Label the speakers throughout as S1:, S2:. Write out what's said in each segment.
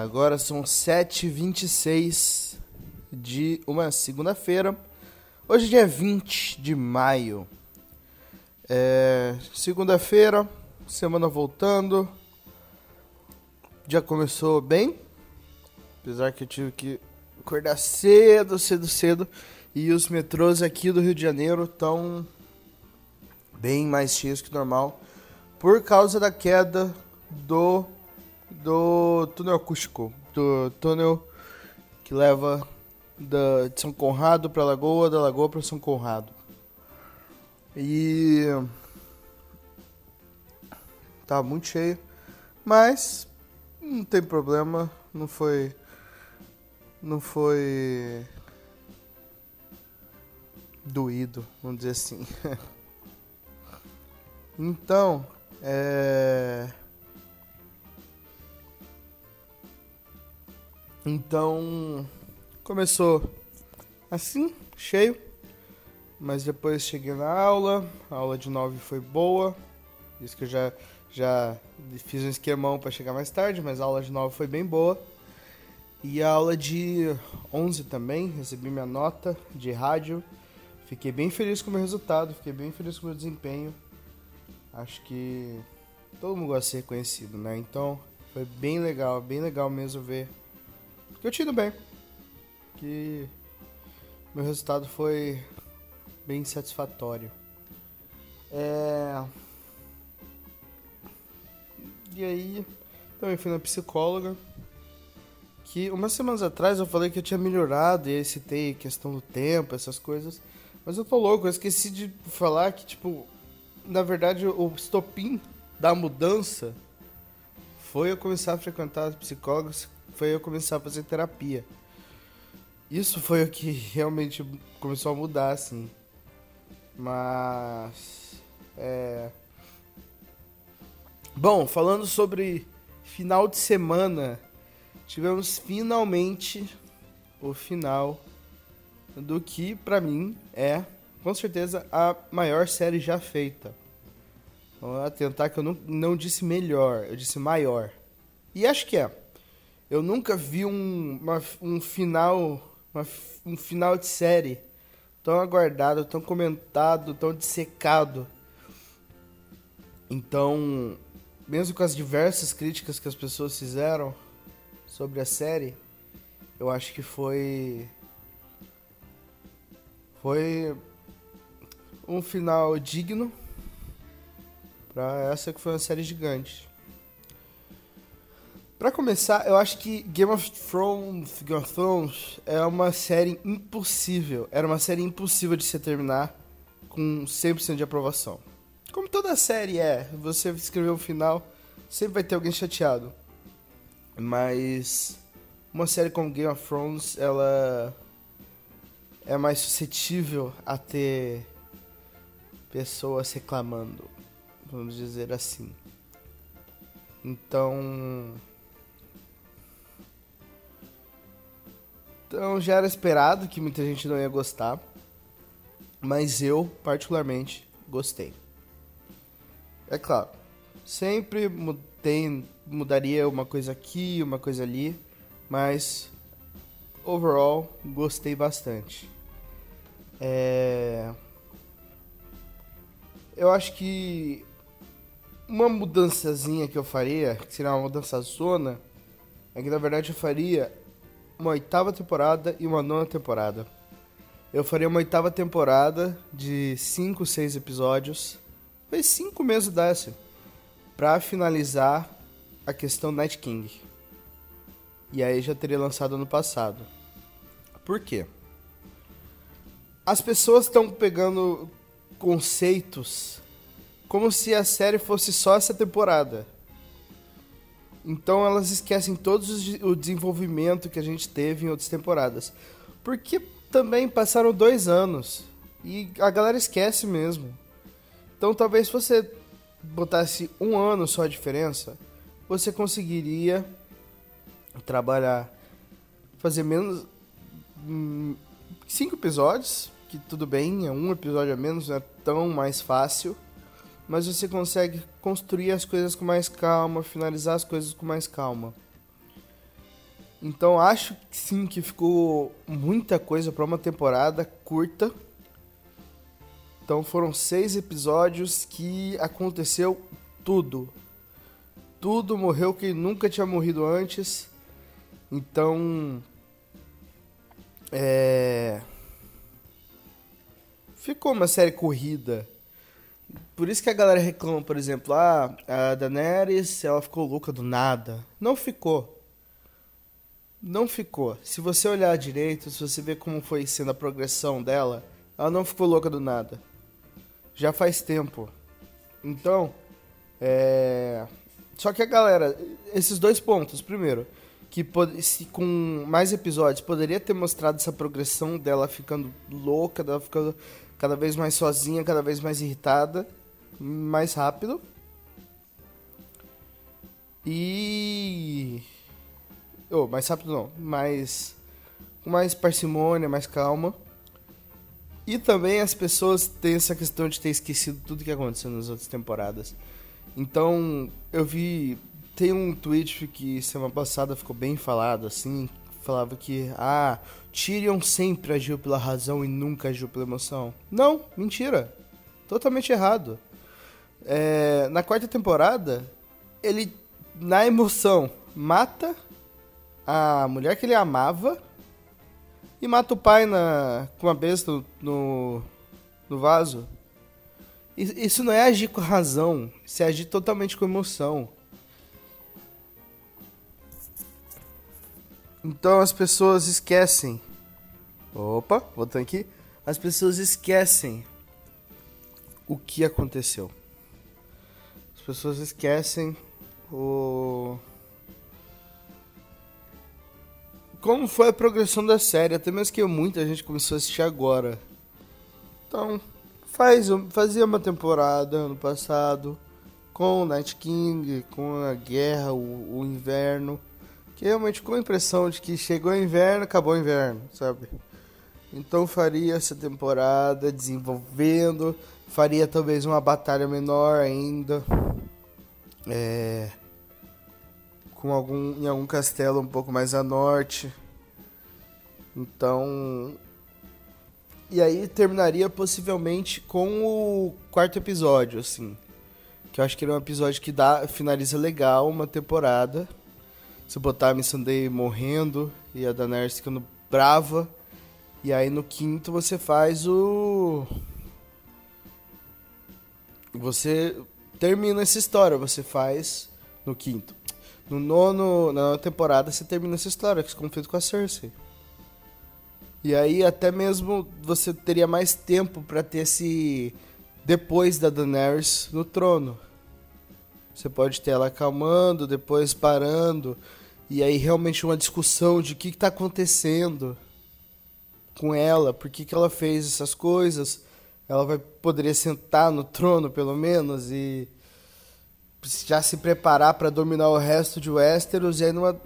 S1: Agora são 7h26 de uma segunda-feira. Hoje é dia 20 de maio. É, segunda-feira, semana voltando. Já começou bem. Apesar que eu tive que acordar cedo, cedo, cedo. E os metrôs aqui do Rio de Janeiro estão bem mais cheios que normal. Por causa da queda do do túnel acústico, do túnel que leva da, de São Conrado para Lagoa, da Lagoa para São Conrado. E tá muito cheio, mas não tem problema, não foi não foi doído, vamos dizer assim. então, é Então, começou assim, cheio. Mas depois cheguei na aula, a aula de 9 foi boa. Isso que eu já, já fiz um esquemão para chegar mais tarde, mas a aula de 9 foi bem boa. E a aula de 11 também, recebi minha nota de rádio. Fiquei bem feliz com o meu resultado, fiquei bem feliz com o meu desempenho. Acho que todo mundo gosta de ser reconhecido, né? Então foi bem legal, bem legal mesmo ver eu tinha ido bem. Que meu resultado foi bem satisfatório. É... E aí, também fui na psicóloga. Que umas semanas atrás eu falei que eu tinha melhorado e aí citei questão do tempo, essas coisas. Mas eu tô louco, eu esqueci de falar que, tipo, na verdade o estopim da mudança foi eu começar a frequentar psicólogos foi eu começar a fazer terapia. Isso foi o que realmente começou a mudar, assim. Mas. É. Bom, falando sobre final de semana, tivemos finalmente o final do que, para mim, é com certeza a maior série já feita. Vou atentar que eu não, não disse melhor, eu disse maior. E acho que é. Eu nunca vi um, uma, um final, uma, um final de série tão aguardado, tão comentado, tão dissecado. Então, mesmo com as diversas críticas que as pessoas fizeram sobre a série, eu acho que foi foi um final digno para essa que foi uma série gigante. Para começar, eu acho que Game of Thrones, Game of Thrones é uma série impossível. Era uma série impossível de se terminar com 100% de aprovação. Como toda série é, você escrever um final, sempre vai ter alguém chateado. Mas uma série como Game of Thrones, ela é mais suscetível a ter pessoas reclamando, vamos dizer assim. Então, Então já era esperado que muita gente não ia gostar. Mas eu, particularmente, gostei. É claro, sempre tem, mudaria uma coisa aqui, uma coisa ali, mas overall gostei bastante. É... Eu acho que uma mudançazinha que eu faria, que seria uma mudança zona, é que na verdade eu faria uma oitava temporada e uma nona temporada. Eu faria uma oitava temporada de 5, 6 episódios. Foi 5 mesmo desse. Pra finalizar a questão Night King. E aí já teria lançado ano passado. Por quê? As pessoas estão pegando conceitos como se a série fosse só essa temporada. Então elas esquecem todo o desenvolvimento que a gente teve em outras temporadas. Porque também passaram dois anos. E a galera esquece mesmo. Então talvez se você botasse um ano só a diferença, você conseguiria trabalhar, fazer menos hum, cinco episódios, que tudo bem, é um episódio a menos, não é tão mais fácil mas você consegue construir as coisas com mais calma, finalizar as coisas com mais calma. Então acho que sim que ficou muita coisa para uma temporada curta. Então foram seis episódios que aconteceu tudo. Tudo morreu que nunca tinha morrido antes. Então. É. Ficou uma série corrida. Por isso que a galera reclama, por exemplo, ah, a Daenerys, ela ficou louca do nada. Não ficou. Não ficou. Se você olhar direito, se você ver como foi sendo a progressão dela, ela não ficou louca do nada. Já faz tempo. Então, é... Só que a galera, esses dois pontos, primeiro, que se com mais episódios poderia ter mostrado essa progressão dela ficando louca, dela ficando cada vez mais sozinha, cada vez mais irritada, mais rápido. E Oh, mais rápido não, mais. Com mais parcimônia, mais calma. E também as pessoas têm essa questão de ter esquecido tudo que aconteceu nas outras temporadas. Então, eu vi. Tem um tweet que semana passada ficou bem falado, assim. Falava que, ah, Tyrion sempre agiu pela razão e nunca agiu pela emoção. Não, mentira. Totalmente errado. É, na quarta temporada, ele, na emoção, mata a mulher que ele amava e mata o pai na, com uma besta no, no vaso. Isso não é agir com razão, isso é agir totalmente com emoção. Então as pessoas esquecem. Opa, voltando aqui. As pessoas esquecem o que aconteceu. As pessoas esquecem o como foi a progressão da série, até mesmo que muita gente começou a assistir agora. Então, faz, fazia uma temporada ano passado com Night King, com a guerra, o, o inverno, que realmente ficou a impressão de que chegou o inverno, acabou o inverno, sabe? Então faria essa temporada desenvolvendo, faria talvez uma batalha menor ainda. É, com algum em algum castelo um pouco mais a norte. Então, e aí terminaria possivelmente com o quarto episódio, assim, que eu acho que ele é um episódio que dá finaliza legal uma temporada. Se botar a Missandei morrendo e a Daenerys ficando brava, e aí no quinto você faz o você termina essa história, você faz no quinto. No nono, na temporada, você termina essa história, esse conflito com a Cersei. E aí até mesmo você teria mais tempo para ter esse depois da Daenerys no trono. Você pode ter ela acalmando, depois parando, e aí realmente uma discussão de o que está acontecendo com ela, por que, que ela fez essas coisas. Ela vai poderia sentar no trono pelo menos e já se preparar para dominar o resto de Westeros e aí numa,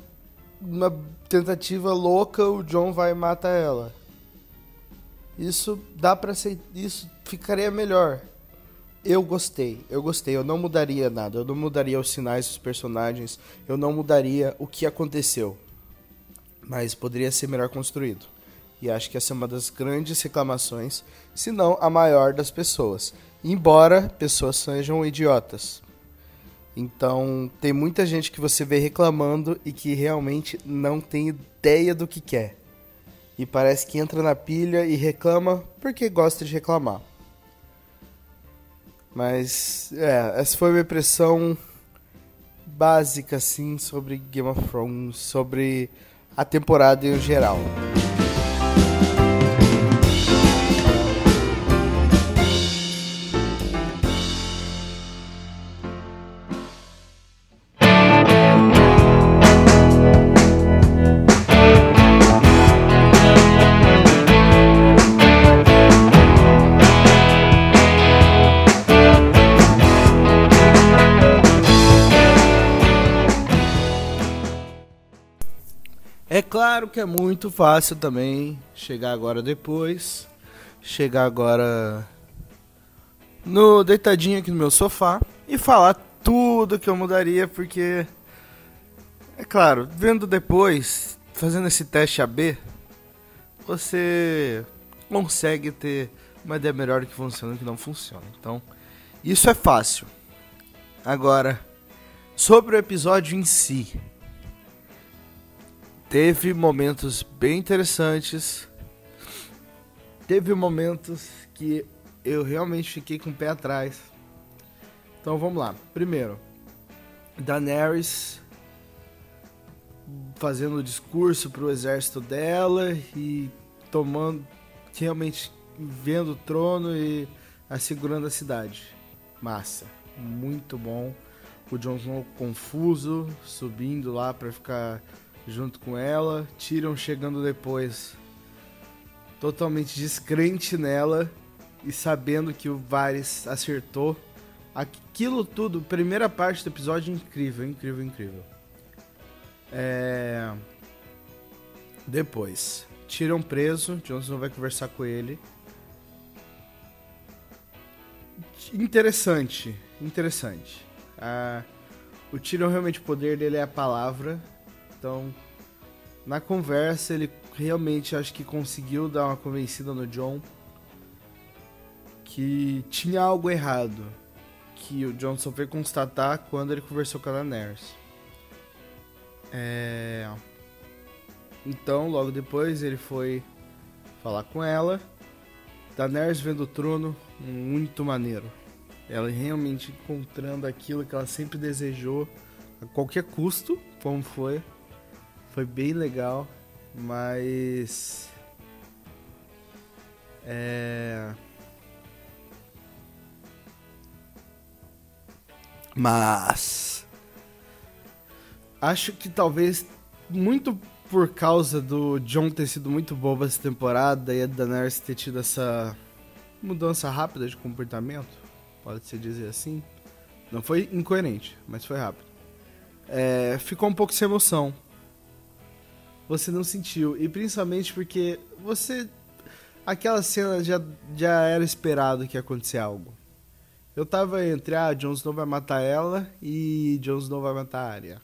S1: numa tentativa louca o John vai e mata ela. Isso dá para ser isso ficaria melhor. Eu gostei, eu gostei, eu não mudaria nada, eu não mudaria os sinais dos personagens, eu não mudaria o que aconteceu. Mas poderia ser melhor construído. E acho que essa é uma das grandes reclamações, se não a maior das pessoas. Embora pessoas sejam idiotas. Então, tem muita gente que você vê reclamando e que realmente não tem ideia do que quer. E parece que entra na pilha e reclama porque gosta de reclamar. Mas, é, essa foi uma impressão básica, assim, sobre Game of Thrones, sobre a temporada em geral. Claro que é muito fácil também chegar agora depois, chegar agora no deitadinho aqui no meu sofá e falar tudo que eu mudaria, porque é claro, vendo depois fazendo esse teste AB, você consegue ter uma ideia melhor do que funciona e que não funciona. Então, isso é fácil. Agora, sobre o episódio em si, teve momentos bem interessantes. Teve momentos que eu realmente fiquei com o pé atrás. Então vamos lá. Primeiro, Daenerys fazendo o discurso pro exército dela e tomando realmente vendo o trono e assegurando a cidade. Massa, muito bom. O Jon Snow confuso, subindo lá para ficar junto com ela. Tyrion chegando depois, totalmente descrente nela e sabendo que o Varys acertou. Aquilo tudo, primeira parte do episódio, incrível, incrível, incrível. É... Depois, tiram preso, Johnson vai conversar com ele. Interessante, interessante. Ah, o Tyrion realmente o poder dele é a palavra. Então, na conversa ele realmente acho que conseguiu dar uma convencida no John que tinha algo errado, que o Johnson veio constatar quando ele conversou com a Daenerys. É... Então, logo depois, ele foi falar com ela. Daenerys vendo o trono, muito maneiro. Ela realmente encontrando aquilo que ela sempre desejou, a qualquer custo, como foi. Foi bem legal, mas. É. Mas acho que talvez muito por causa do John ter sido muito bobo essa temporada e a Daenerys ter tido essa mudança rápida de comportamento, pode-se dizer assim. Não foi incoerente, mas foi rápido. É, ficou um pouco sem emoção. Você não sentiu. E principalmente porque você. Aquela cena já, já era esperado que ia acontecer algo. Eu tava entre, ah, Jon Snow vai matar ela e Jon Snow vai matar a Arya.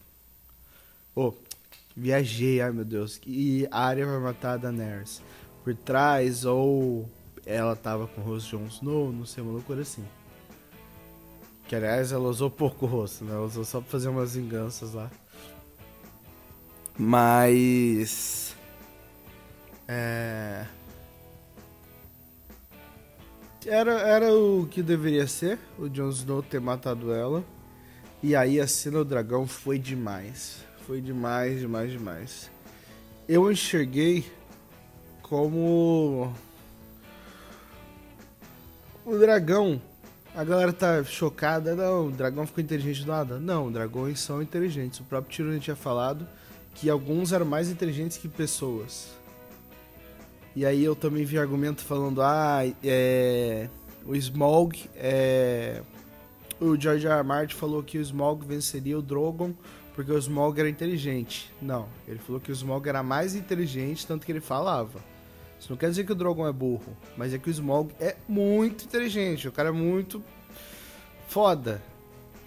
S1: Oh, viajei, ai meu Deus. E a Arya vai matar a Daenerys por trás, ou ela tava com o rosto de Jon Snow, não sei, uma loucura assim. Que aliás ela usou pouco o rosto, né? Ela usou só pra fazer umas vinganças lá. Mas. É era, era o que deveria ser, o Jon Snow ter matado ela. E aí a cena do dragão foi demais. Foi demais, demais, demais. Eu enxerguei como o dragão. A galera tá chocada, não, o dragão ficou inteligente do nada. Não, dragões são inteligentes. O próprio Tyrion tinha falado que alguns eram mais inteligentes que pessoas. E aí eu também vi argumento falando, ah, é, o Smog é, o George R. R. Martin falou que o Smog venceria o Drogon porque o Smog era inteligente. Não, ele falou que o Smog era mais inteligente, tanto que ele falava. Isso não quer dizer que o Drogon é burro, mas é que o Smog é muito inteligente, o cara é muito foda,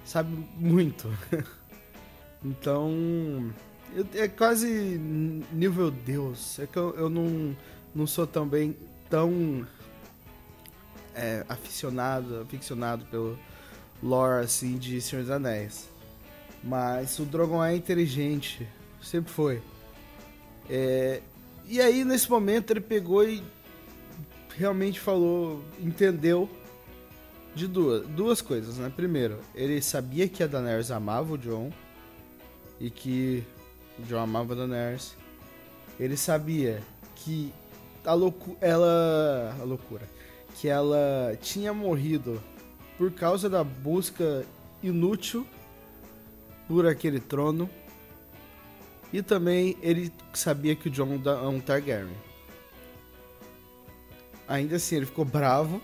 S1: sabe muito. então, é quase nível Deus. É que eu, eu não não sou também tão é, aficionado, aficionado pelo lore assim de Senhor dos Anéis. Mas o Drogon é inteligente, sempre foi. É, e aí nesse momento ele pegou e realmente falou, entendeu de duas, duas coisas, né? Primeiro, ele sabia que a Daenerys amava o Jon e que o Jon amava Daenerys. Ele sabia que a loucu ela a loucura que ela tinha morrido por causa da busca inútil por aquele trono e também ele sabia que o John é um Targaryen. Ainda assim ele ficou bravo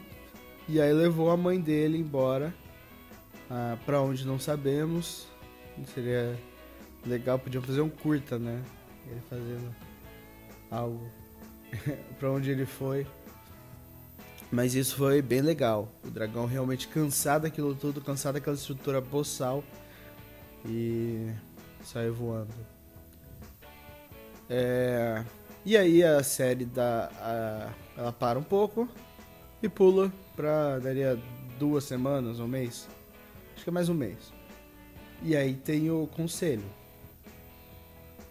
S1: e aí levou a mãe dele embora ah, para onde não sabemos. Seria legal, podiam fazer um curta, né? Ele fazendo algo para onde ele foi. Mas isso foi bem legal. O dragão realmente cansado daquilo tudo, cansado daquela estrutura boçal e saiu voando. É... E aí a série dá. A... Ela para um pouco e pula pra. daria duas semanas, um mês. Acho que é mais um mês. E aí tem o conselho.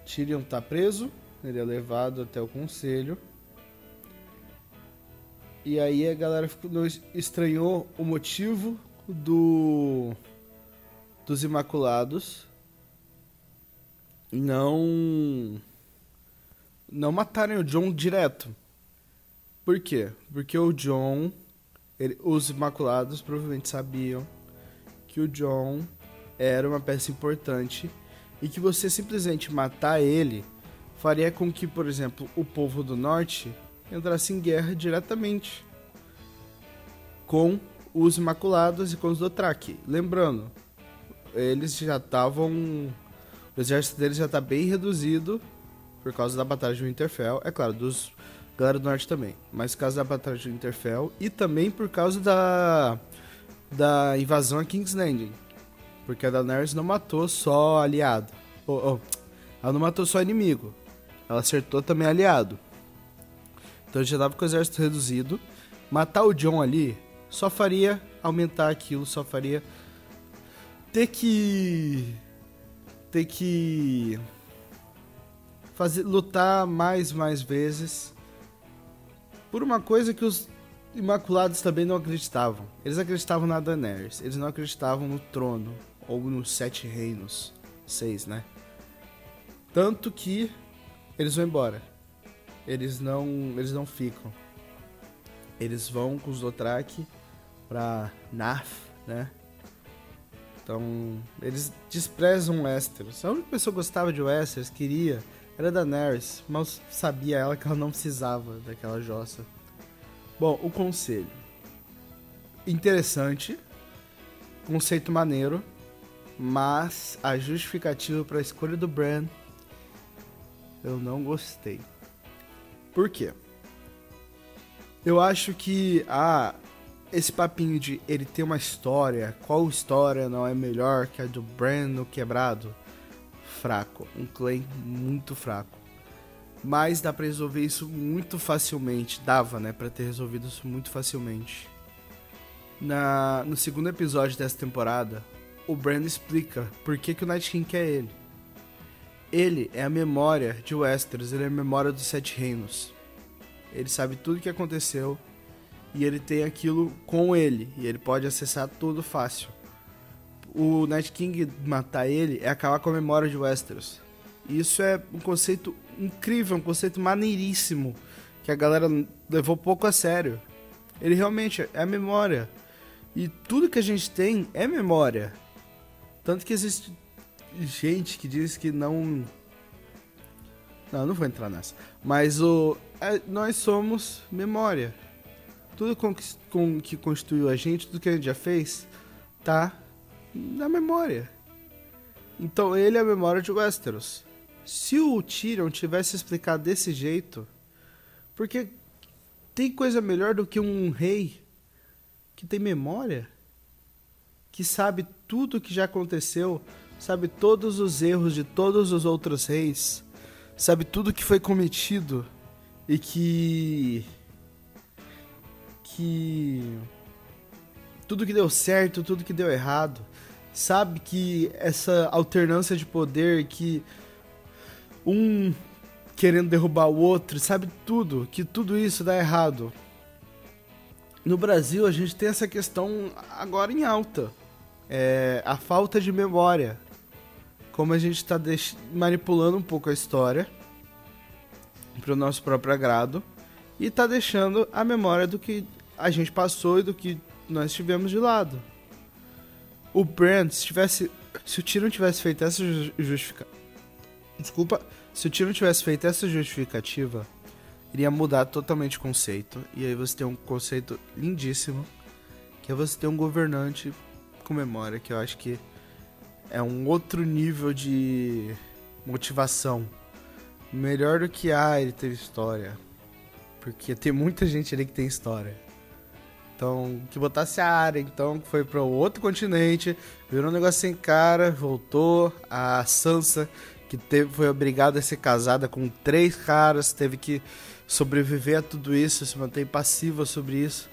S1: Tyrion tá preso, ele é levado até o conselho. E aí a galera ficou, estranhou o motivo do dos Imaculados não não matarem o John direto. Por quê? Porque o John, ele, os Imaculados provavelmente sabiam que o John era uma peça importante e que você simplesmente matar ele faria com que, por exemplo, o povo do norte entrasse em guerra diretamente com os Imaculados e com os Dothraki. Lembrando, eles já estavam. O exército deles já está bem reduzido por causa da Batalha de Winterfell. É claro, dos galera do norte também. Mas por causa da Batalha de Winterfell e também por causa da. da invasão a King's Landing. Porque a Daenerys não matou só aliado. Oh, oh, ela não matou só inimigo. Ela acertou também aliado. Então já tava com o exército reduzido. Matar o John ali só faria aumentar aquilo, só faria ter que ter que fazer lutar mais mais vezes por uma coisa que os Imaculados também não acreditavam. Eles acreditavam na Daenerys, eles não acreditavam no trono ou nos sete reinos, seis, né? Tanto que eles vão embora. Eles não, eles não ficam. Eles vão com os Dothraki para Naf, né? Então, eles desprezam Westeros. A única pessoa que gostava de Westeros, queria, era Daenerys, mas sabia ela que ela não precisava daquela jossa. Bom, o conselho. Interessante, conceito maneiro, mas a justificativa para a escolha do Bran eu não gostei. Por quê? Eu acho que a esse papinho de ele ter uma história, qual história não é melhor que a do Brandon quebrado? Fraco, um claim muito fraco. Mas dá para resolver isso muito facilmente, dava, né, para ter resolvido isso muito facilmente. Na no segundo episódio dessa temporada, o Brandon explica por que que o Night King quer ele. Ele é a memória de Westeros, ele é a memória dos Sete Reinos. Ele sabe tudo o que aconteceu e ele tem aquilo com ele e ele pode acessar tudo fácil. O Night King matar ele é acabar com a memória de Westeros. E isso é um conceito incrível, um conceito maneiríssimo que a galera levou pouco a sério. Ele realmente é a memória. E tudo que a gente tem é memória. Tanto que existe gente que diz que não. Não, não vou entrar nessa. Mas o. É, nós somos memória tudo com que, com que constituiu a gente, tudo que a gente já fez, tá na memória. Então ele é a memória de Westeros. Se o Tyrion tivesse explicado desse jeito, porque tem coisa melhor do que um rei que tem memória, que sabe tudo que já aconteceu, sabe todos os erros de todos os outros reis, sabe tudo que foi cometido e que que tudo que deu certo, tudo que deu errado, sabe que essa alternância de poder que um querendo derrubar o outro, sabe tudo, que tudo isso dá errado. No Brasil a gente tem essa questão agora em alta, é a falta de memória, como a gente está manipulando um pouco a história para o nosso próprio agrado e está deixando a memória do que a gente passou e do que nós tivemos de lado. O Brand, se tivesse. Se o Tyrion tivesse feito essa justificativa. Desculpa. Se o Tyrion tivesse feito essa justificativa, iria mudar totalmente o conceito. E aí você tem um conceito lindíssimo. Que é você ter um governante com memória, que eu acho que é um outro nível de motivação. Melhor do que, ah, ele teve história. Porque tem muita gente ali que tem história. Então, que botasse a área, então, que foi para outro continente, virou um negócio sem cara, voltou. A Sansa, que teve, foi obrigada a ser casada com três caras, teve que sobreviver a tudo isso, se manter passiva sobre isso,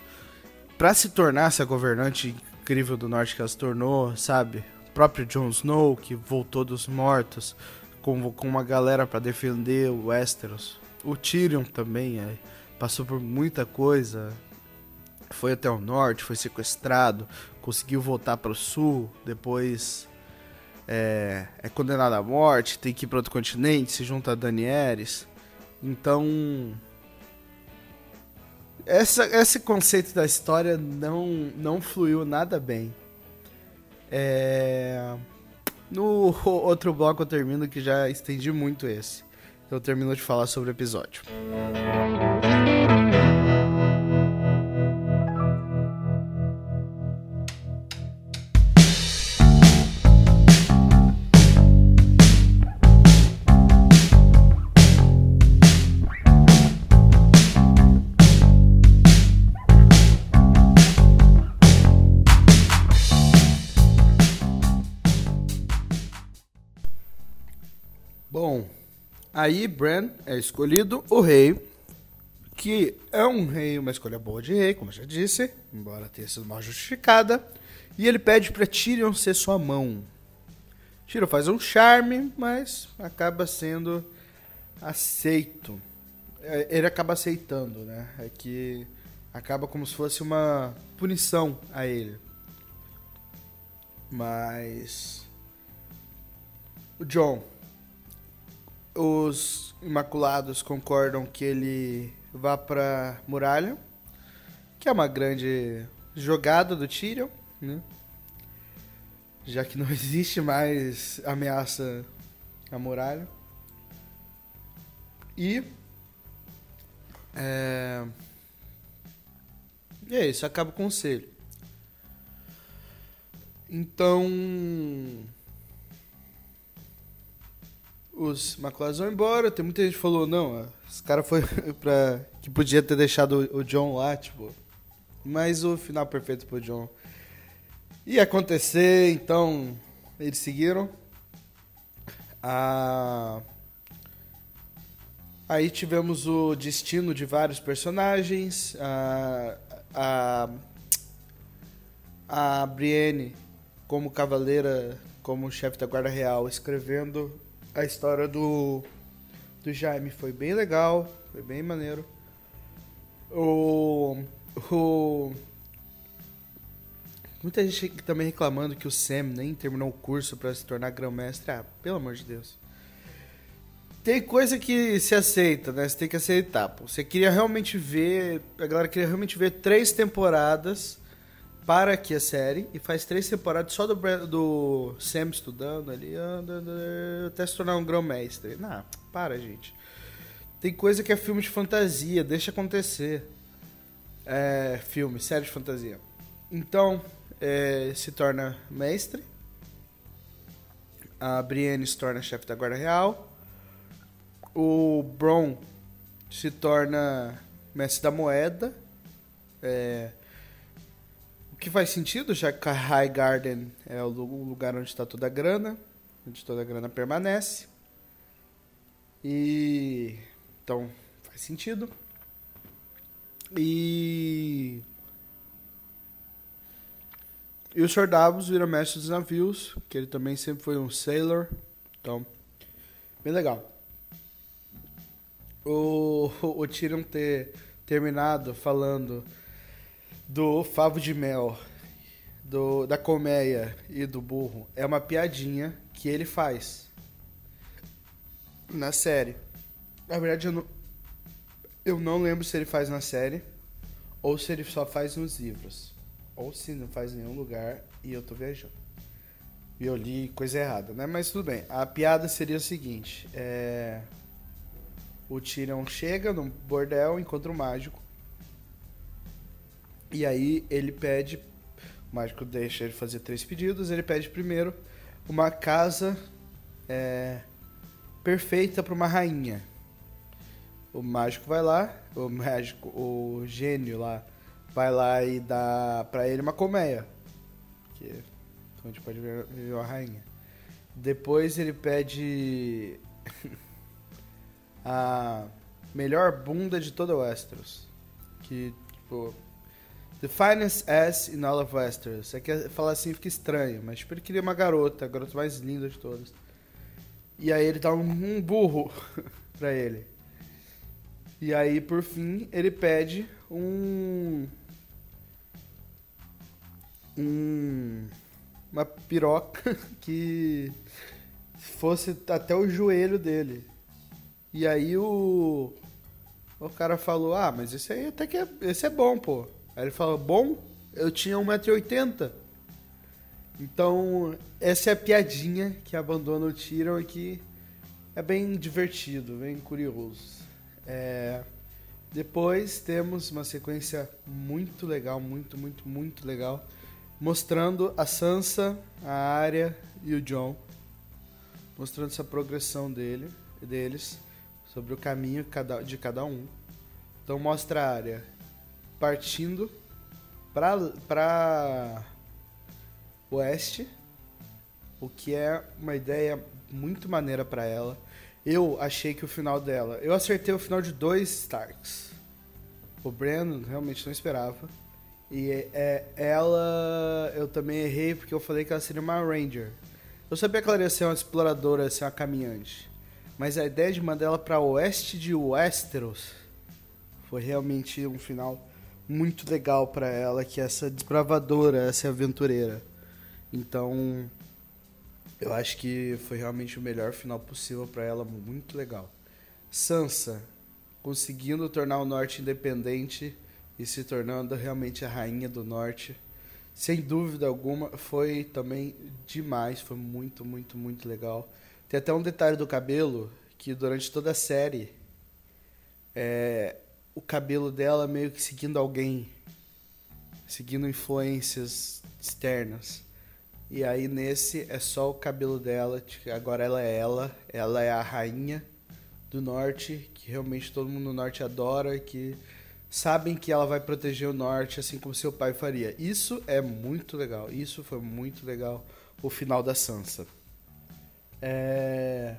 S1: para se tornar essa governante incrível do norte que ela se tornou, sabe? O próprio Jon Snow, que voltou dos mortos, com uma galera para defender o Westeros. O Tyrion também é, passou por muita coisa, foi até o norte, foi sequestrado, conseguiu voltar para o sul, depois é, é, condenado à morte, tem que ir para outro continente, se junta a Danieres. Então, essa, esse conceito da história não, não fluiu nada bem. É... No outro bloco eu termino que já estendi muito esse. Eu termino de falar sobre o episódio. Aí Bran é escolhido o rei, que é um rei, uma escolha boa de rei, como eu já disse, embora tenha sido mal justificada. E ele pede para Tyrion ser sua mão. Tyrion faz um charme, mas acaba sendo aceito. É, ele acaba aceitando, né? É que acaba como se fosse uma punição a ele. Mas o John os Imaculados concordam que ele vá para muralha, que é uma grande jogada do Tyrion, né? Já que não existe mais ameaça à muralha. E é, e é isso, acaba o conselho. Então os Maculados vão embora. Tem muita gente que falou, não, esse cara foi pra. que podia ter deixado o John lá, tipo. Mas o final perfeito pro John ia acontecer, então eles seguiram. Ah, aí tivemos o destino de vários personagens. A, a, a Brienne como cavaleira, como chefe da guarda real, escrevendo a história do, do Jaime foi bem legal, foi bem maneiro. O, o muita gente também reclamando que o Sam nem terminou o curso para se tornar grão-mestre. Ah, pelo amor de Deus. Tem coisa que se aceita, né? Você tem que aceitar. Pô. Você queria realmente ver. A galera queria realmente ver três temporadas para aqui a série e faz três temporadas só do, do Sam estudando ali, até se tornar um grão-mestre. Não, para, gente. Tem coisa que é filme de fantasia, deixa acontecer. É, filme, série de fantasia. Então, é, se torna mestre. A Brienne se torna chefe da Guarda Real. O Bron se torna mestre da moeda. É, que faz sentido, já que a High Garden é o lugar onde está toda a grana, onde toda a grana permanece. E então faz sentido. E e o Sr. Davos vira mestre dos navios, que ele também sempre foi um sailor. Então, bem legal. O, o Tyrion ter terminado falando do favo de mel, do, da colmeia e do burro é uma piadinha que ele faz na série. Na verdade, eu não, eu não lembro se ele faz na série ou se ele só faz nos livros. Ou se não faz em nenhum lugar e eu tô viajando. E eu li coisa errada, né? Mas tudo bem. A piada seria o seguinte: é... o Tyrion chega no bordel, encontra o mágico e aí ele pede, o mágico deixa ele fazer três pedidos, ele pede primeiro uma casa é, perfeita para uma rainha. O mágico vai lá, o mágico, o gênio lá, vai lá e dá para ele uma colmeia, que é onde pode ver a rainha. Depois ele pede a melhor bunda de toda Westeros. Que, tipo, The finest ass in all of Westeros. É que falar assim fica estranho, mas tipo, ele queria uma garota, a garota mais linda de todas. E aí ele dá um, um burro pra ele. E aí, por fim, ele pede um. Um. Uma piroca que fosse até o joelho dele. E aí o. O cara falou: Ah, mas esse aí até que é, esse é bom, pô. Aí ele falou: Bom, eu tinha 1,80m. Então, essa é a piadinha que abandona o Tyrion aqui. É bem divertido, bem curioso. É... Depois temos uma sequência muito legal, muito, muito, muito legal, mostrando a Sansa, a Arya e o John, mostrando essa progressão dele, deles, sobre o caminho de cada um. Então mostra a Arya partindo para oeste, o que é uma ideia muito maneira para ela. Eu achei que o final dela, eu acertei o final de dois Starks. O Brandon realmente não esperava. E é, ela, eu também errei porque eu falei que ela seria uma Ranger. Eu sabia que ela ia ser uma exploradora, ser uma caminhante. Mas a ideia de mandar ela para oeste de Westeros foi realmente um final muito legal para ela, que é essa desbravadora, essa aventureira. Então, eu acho que foi realmente o melhor final possível para ela, muito legal. Sansa conseguindo tornar o norte independente e se tornando realmente a rainha do norte. Sem dúvida alguma, foi também demais, foi muito, muito, muito legal. Tem até um detalhe do cabelo que durante toda a série é, o cabelo dela meio que seguindo alguém, seguindo influências externas. E aí nesse é só o cabelo dela, agora ela é ela, ela é a rainha do norte, que realmente todo mundo no norte adora, que sabem que ela vai proteger o norte assim como seu pai faria. Isso é muito legal, isso foi muito legal o final da Sansa. É...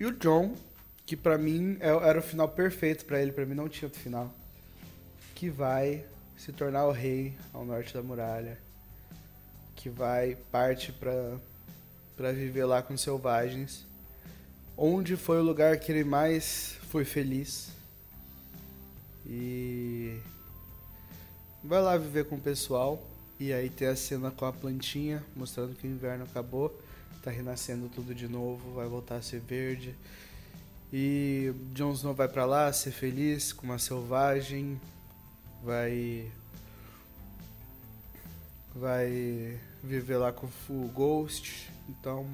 S1: E o John que para mim é, era o final perfeito para ele, para mim não tinha outro final. Que vai se tornar o rei ao norte da muralha, que vai parte para para viver lá com os selvagens, onde foi o lugar que ele mais foi feliz. E vai lá viver com o pessoal e aí tem a cena com a plantinha mostrando que o inverno acabou, tá renascendo tudo de novo, vai voltar a ser verde. E Jon Snow vai para lá ser feliz com uma selvagem, vai vai viver lá com o Ghost. Então,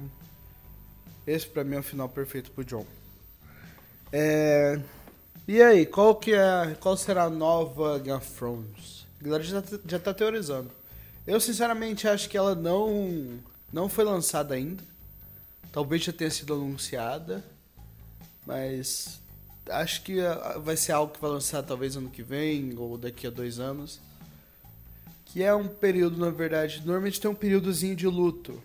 S1: esse para mim é o final perfeito pro John. É... E aí, qual que é, qual será a nova Game of Thrones? A galera já, tá, já tá teorizando. Eu sinceramente acho que ela não não foi lançada ainda. Talvez já tenha sido anunciada. Mas acho que ah, vai ser algo que vai lançar talvez ano que vem ou daqui a dois anos. Que é um período, na verdade, normalmente tem um períodozinho de luto.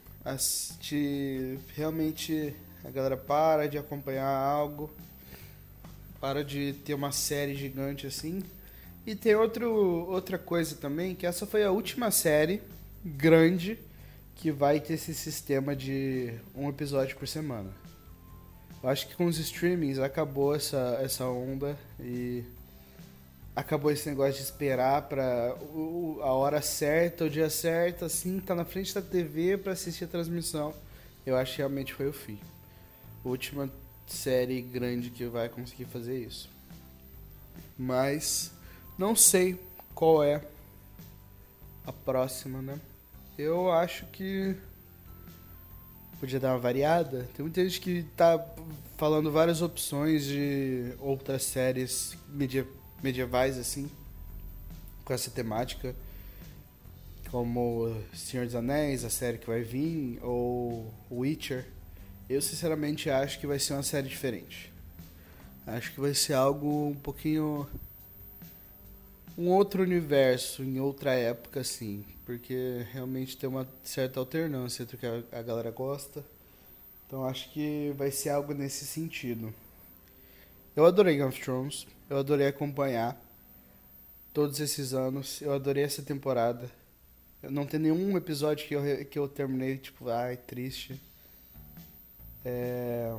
S1: De realmente a galera para de acompanhar algo, para de ter uma série gigante assim. E tem outro, outra coisa também, que essa foi a última série grande que vai ter esse sistema de um episódio por semana. Eu acho que com os streamings acabou essa, essa onda e acabou esse negócio de esperar para a hora certa, o dia certo, assim, tá na frente da TV para assistir a transmissão. Eu acho que realmente foi o fim. Última série grande que vai conseguir fazer isso. Mas não sei qual é a próxima, né? Eu acho que podia dar uma variada. Tem muita gente que tá falando várias opções de outras séries medievais, assim, com essa temática. Como Senhor dos Anéis, a série que vai vir, ou Witcher. Eu sinceramente acho que vai ser uma série diferente. Acho que vai ser algo um pouquinho. Um outro universo, em outra época, assim porque realmente tem uma certa alternância entre o que a, galera gosta Então acho que vai ser algo nesse sentido. Eu adorei Game of Thrones, eu adorei acompanhar todos esses anos, eu adorei essa temporada. Não tem nenhum episódio que eu, que eu terminei, tipo, ai, triste. É...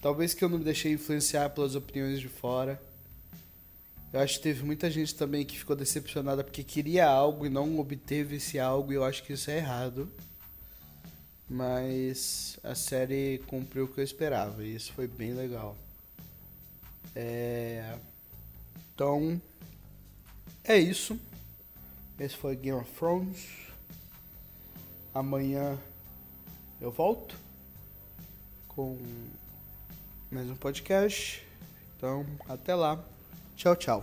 S1: Talvez que eu não me deixei influenciar pelas opiniões de fora. Eu acho que teve muita gente também que ficou decepcionada porque queria algo e não obteve esse algo, e eu acho que isso é errado. Mas a série cumpriu o que eu esperava, e isso foi bem legal. É... Então, é isso. Esse foi Game of Thrones. Amanhã eu volto com mais um podcast. Então, até lá. Tchau, tchau.